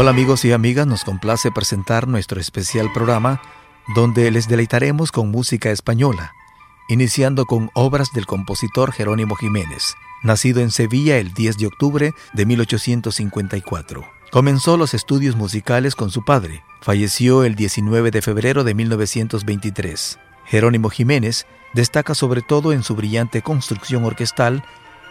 Hola amigos y amigas, nos complace presentar nuestro especial programa donde les deleitaremos con música española, iniciando con obras del compositor Jerónimo Jiménez, nacido en Sevilla el 10 de octubre de 1854. Comenzó los estudios musicales con su padre, falleció el 19 de febrero de 1923. Jerónimo Jiménez destaca sobre todo en su brillante construcción orquestal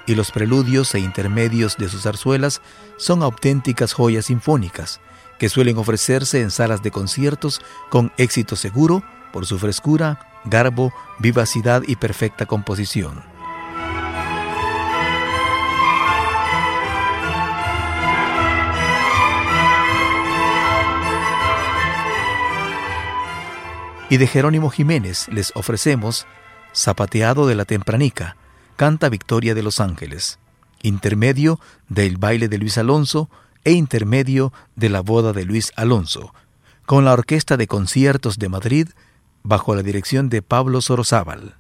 y los preludios e intermedios de sus zarzuelas son auténticas joyas sinfónicas que suelen ofrecerse en salas de conciertos con éxito seguro por su frescura, garbo, vivacidad y perfecta composición. Y de Jerónimo Jiménez les ofrecemos Zapateado de la Tempranica, canta Victoria de los Ángeles, intermedio del baile de Luis Alonso e intermedio de la boda de Luis Alonso, con la Orquesta de Conciertos de Madrid bajo la dirección de Pablo Sorozábal.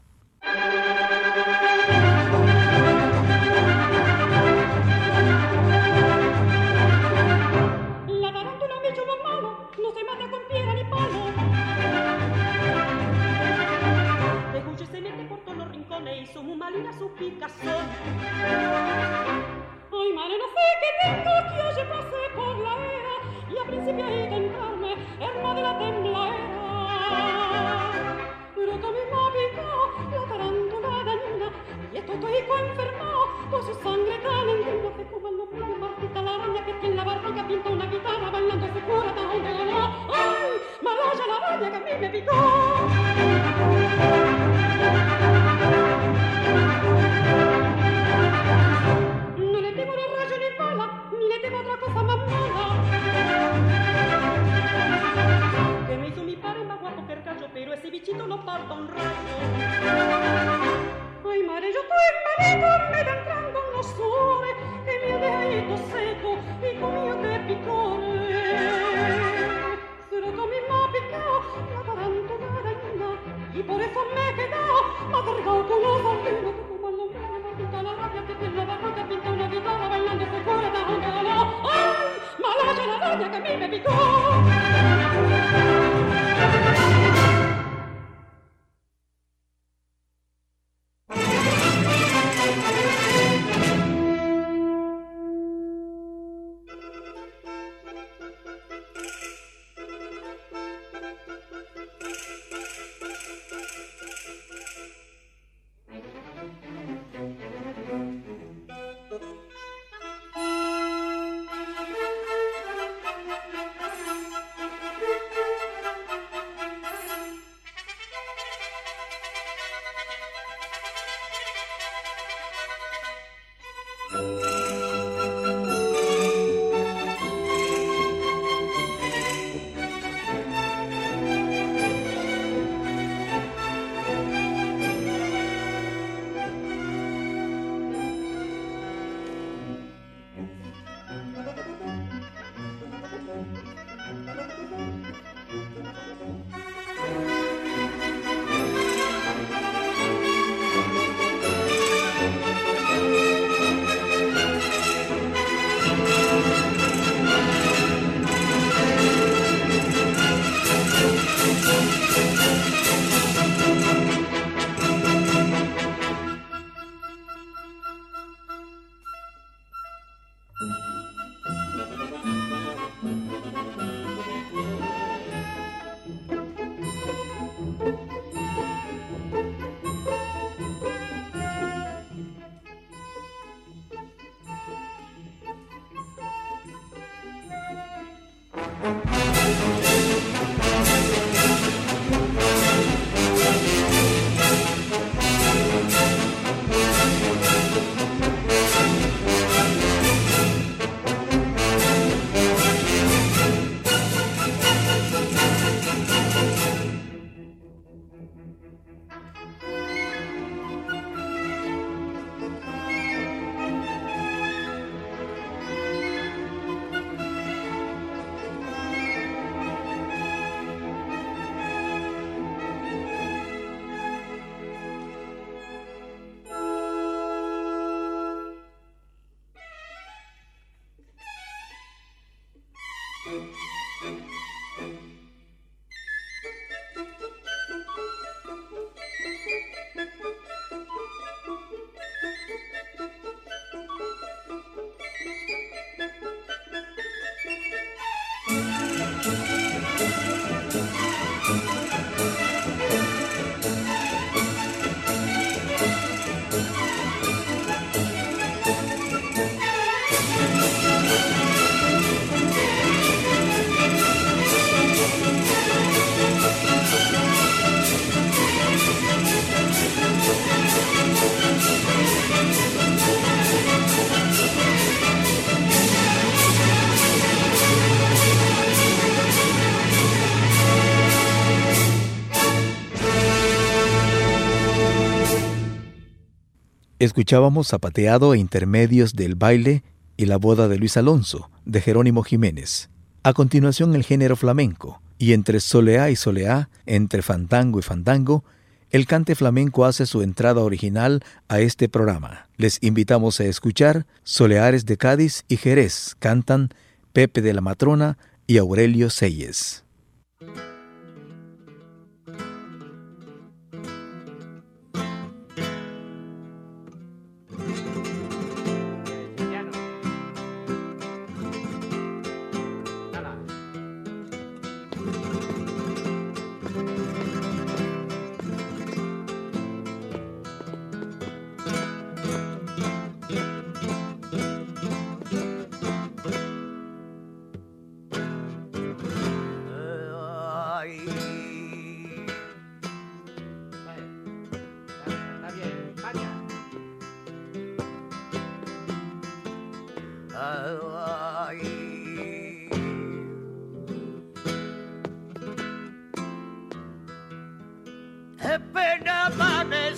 Escuchábamos zapateado e intermedios del baile y la boda de Luis Alonso, de Jerónimo Jiménez. A continuación el género flamenco, y entre soleá y soleá, entre fandango y fandango, el cante flamenco hace su entrada original a este programa. Les invitamos a escuchar Soleares de Cádiz y Jerez cantan Pepe de la Matrona y Aurelio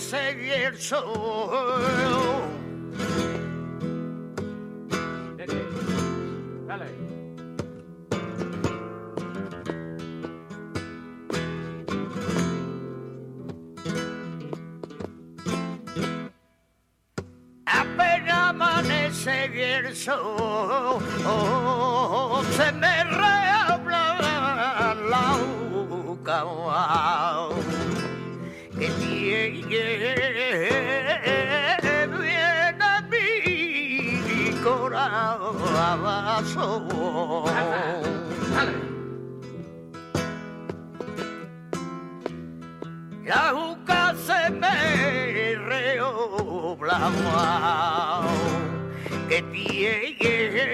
Seyes. sol. Dale. Apenas amanece bien el sol, se me La boca se me reobla que tiene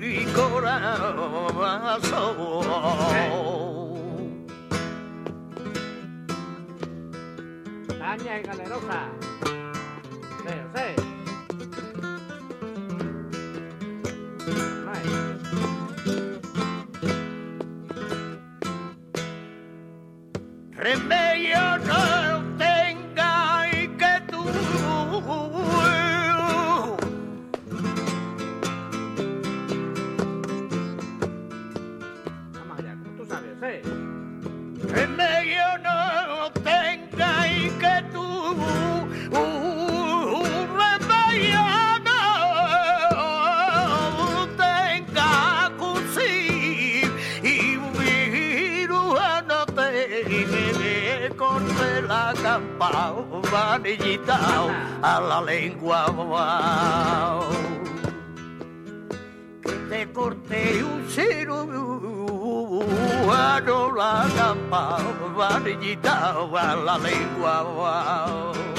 mi corazón. Caña y galerosa. Remedio vanillita a la lengua. Que te corte un no la campa, vanillita a la lengua. rebato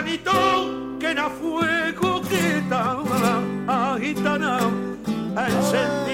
Ganito que na fuego que estaba agitana encendido.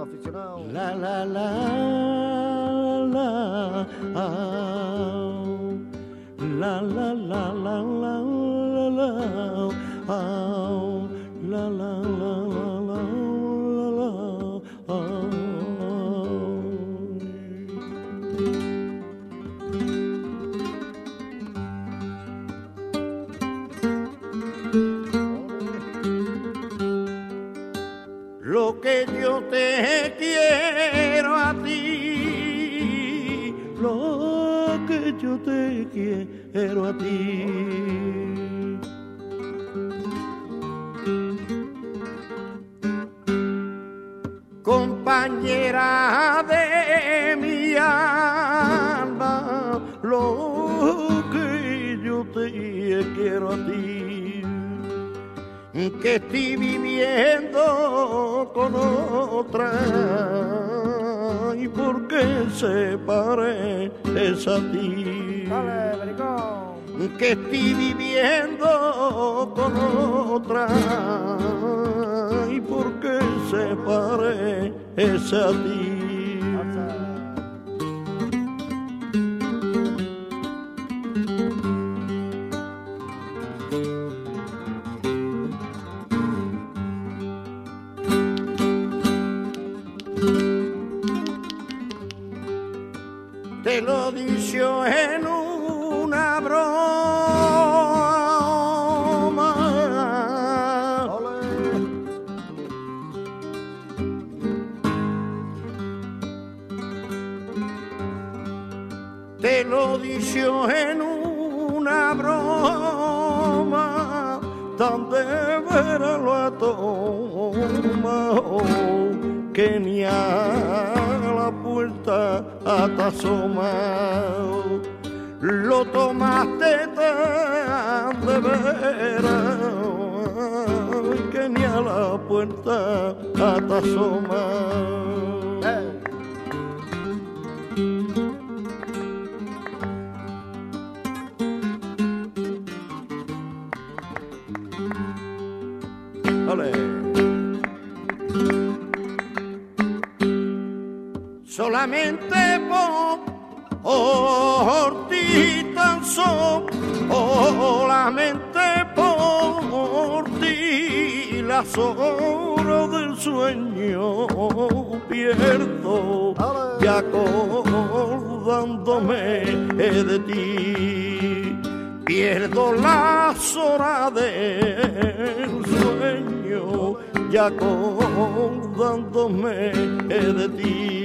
Aficionado. La la la la la la la la la la la quiero a ti. Compañera de mi alma, lo que yo te quiero a ti que estoy viviendo con otra y por qué se parece a ti Dale, que estoy viviendo con otra. Y por qué se parece a ti. Te lo dijo en sommer. Eh. Hey. Solamente por ti tan sola las horas del sueño pierdo y acordándome de ti pierdo las horas del sueño y acordándome de ti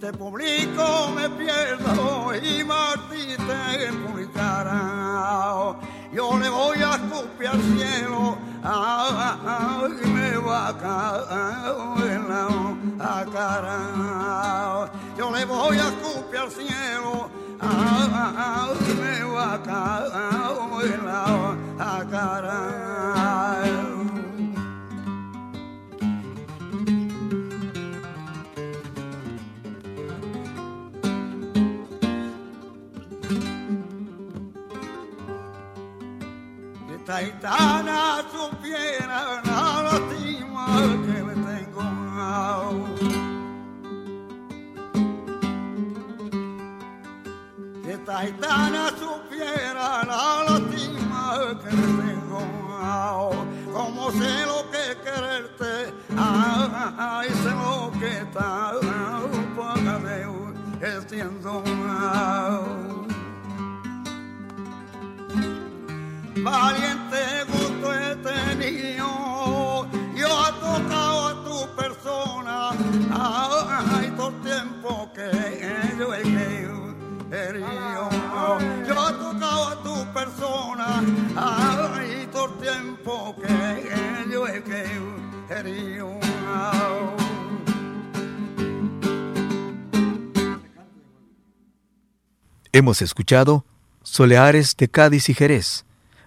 Te publico me pierdo y Martí te publicará. Yo le voy a escupir al cielo y me va a caer en la cara. Yo le voy a escupir al cielo y me va a caer en la cara. Taitana supiera la lástima que le tengo. Si Taitana supiera la lástima que le tengo. Como sé lo que quererte, ay, sé lo que está, pagadeo, siendo valiente Hemos escuchado Soleares de Cádiz y Jerez.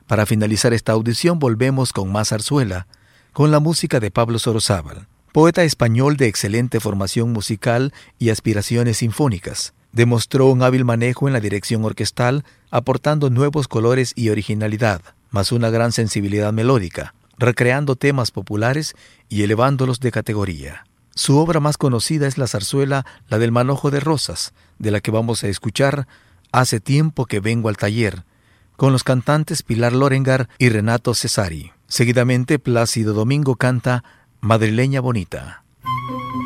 Para finalizar esta audición volvemos con más zarzuela, con la música de Pablo Sorozábal, poeta español de excelente formación musical y aspiraciones sinfónicas. Demostró un hábil manejo en la dirección orquestal, aportando nuevos colores y originalidad, más una gran sensibilidad melódica, recreando temas populares y elevándolos de categoría. Su obra más conocida es la zarzuela La del Manojo de Rosas, de la que vamos a escuchar Hace tiempo que vengo al taller, con los cantantes Pilar Lorengar y Renato Cesari. Seguidamente, Plácido Domingo canta Madrileña Bonita.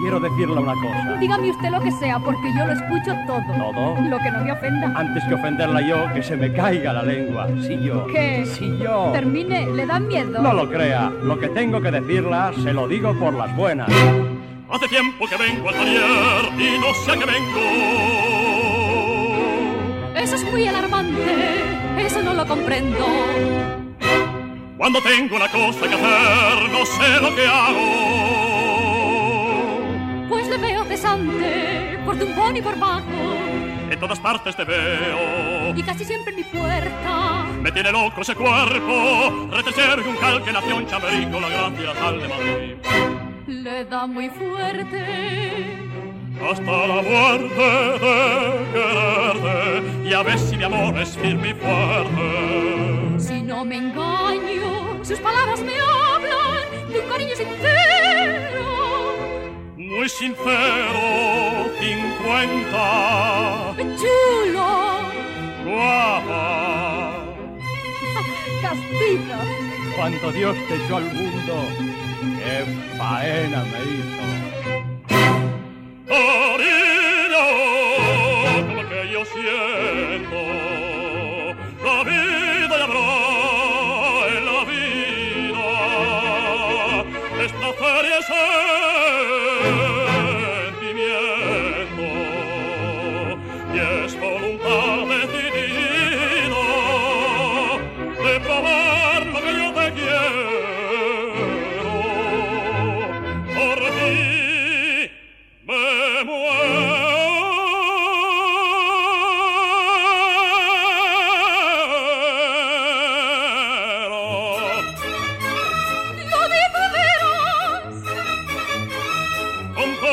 Quiero decirle una cosa. Dígame usted lo que sea, porque yo lo escucho todo. ¿Todo? Lo que no me ofenda. Antes que ofenderla yo, que se me caiga la lengua. Si yo. ¿Qué? Si yo. Termine, ¿le dan miedo? No lo crea. Lo que tengo que decirla, se lo digo por las buenas. Hace tiempo que vengo al taller y no sé a qué vengo. Eso es muy alarmante eso no lo comprendo. Cuando tengo una cosa que hacer, no sé lo que hago. Tumbón y por bajo. En todas partes te veo. Y casi siempre en mi puerta. Me tiene loco ese cuerpo. Retecer un calque nación chamerico, la gracia sal de Madrid. Le da muy fuerte hasta la muerte de quererte y a ver si mi amor es firme y fuerte. Si no me engaño, sus palabras me hablan de un cariño sincero. Muy sincero, cincuenta. Chulo. Guapa. Castiza. Cuando Dios te echó al mundo, qué faena me hizo. Cariño, como que yo siento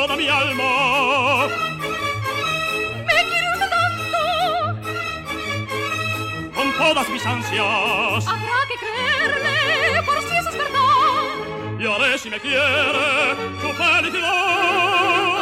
toda mi alma. Me quiere usted tanto. Con todas mis ansias. Habrá que creerme por si eso es verdad. Y haré si me quiere tu felicidad.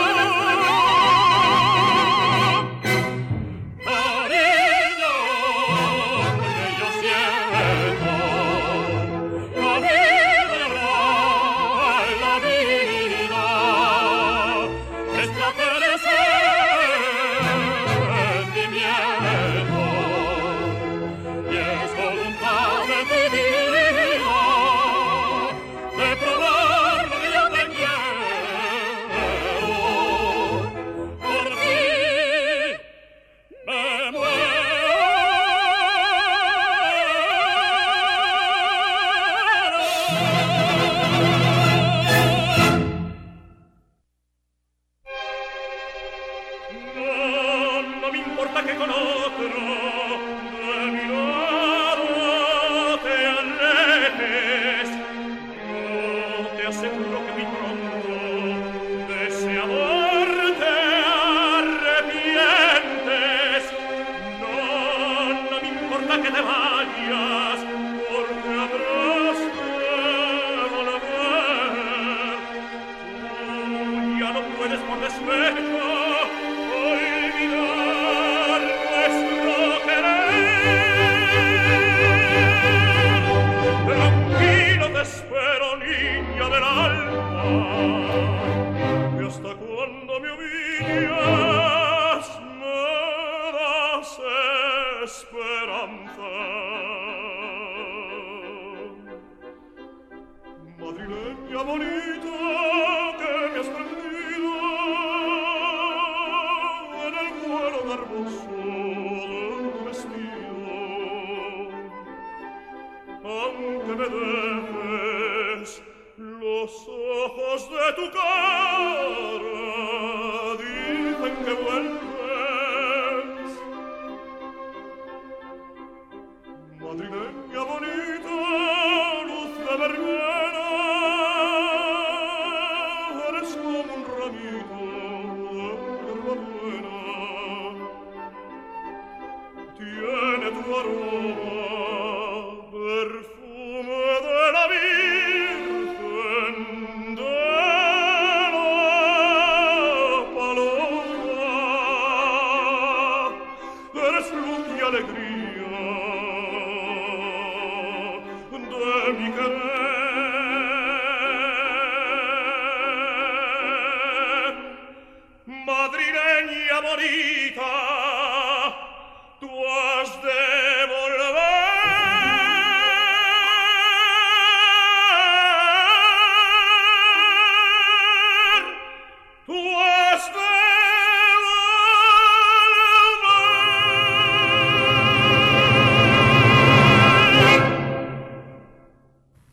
dell'alba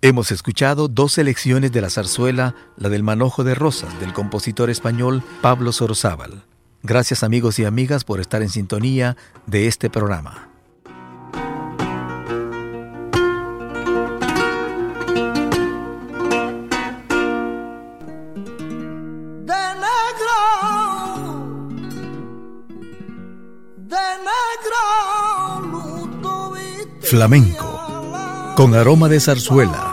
Hemos escuchado dos selecciones de la zarzuela, la del manojo de rosas, del compositor español Pablo Sorozábal. Gracias amigos y amigas por estar en sintonía de este programa. Flamenco, con aroma de zarzuela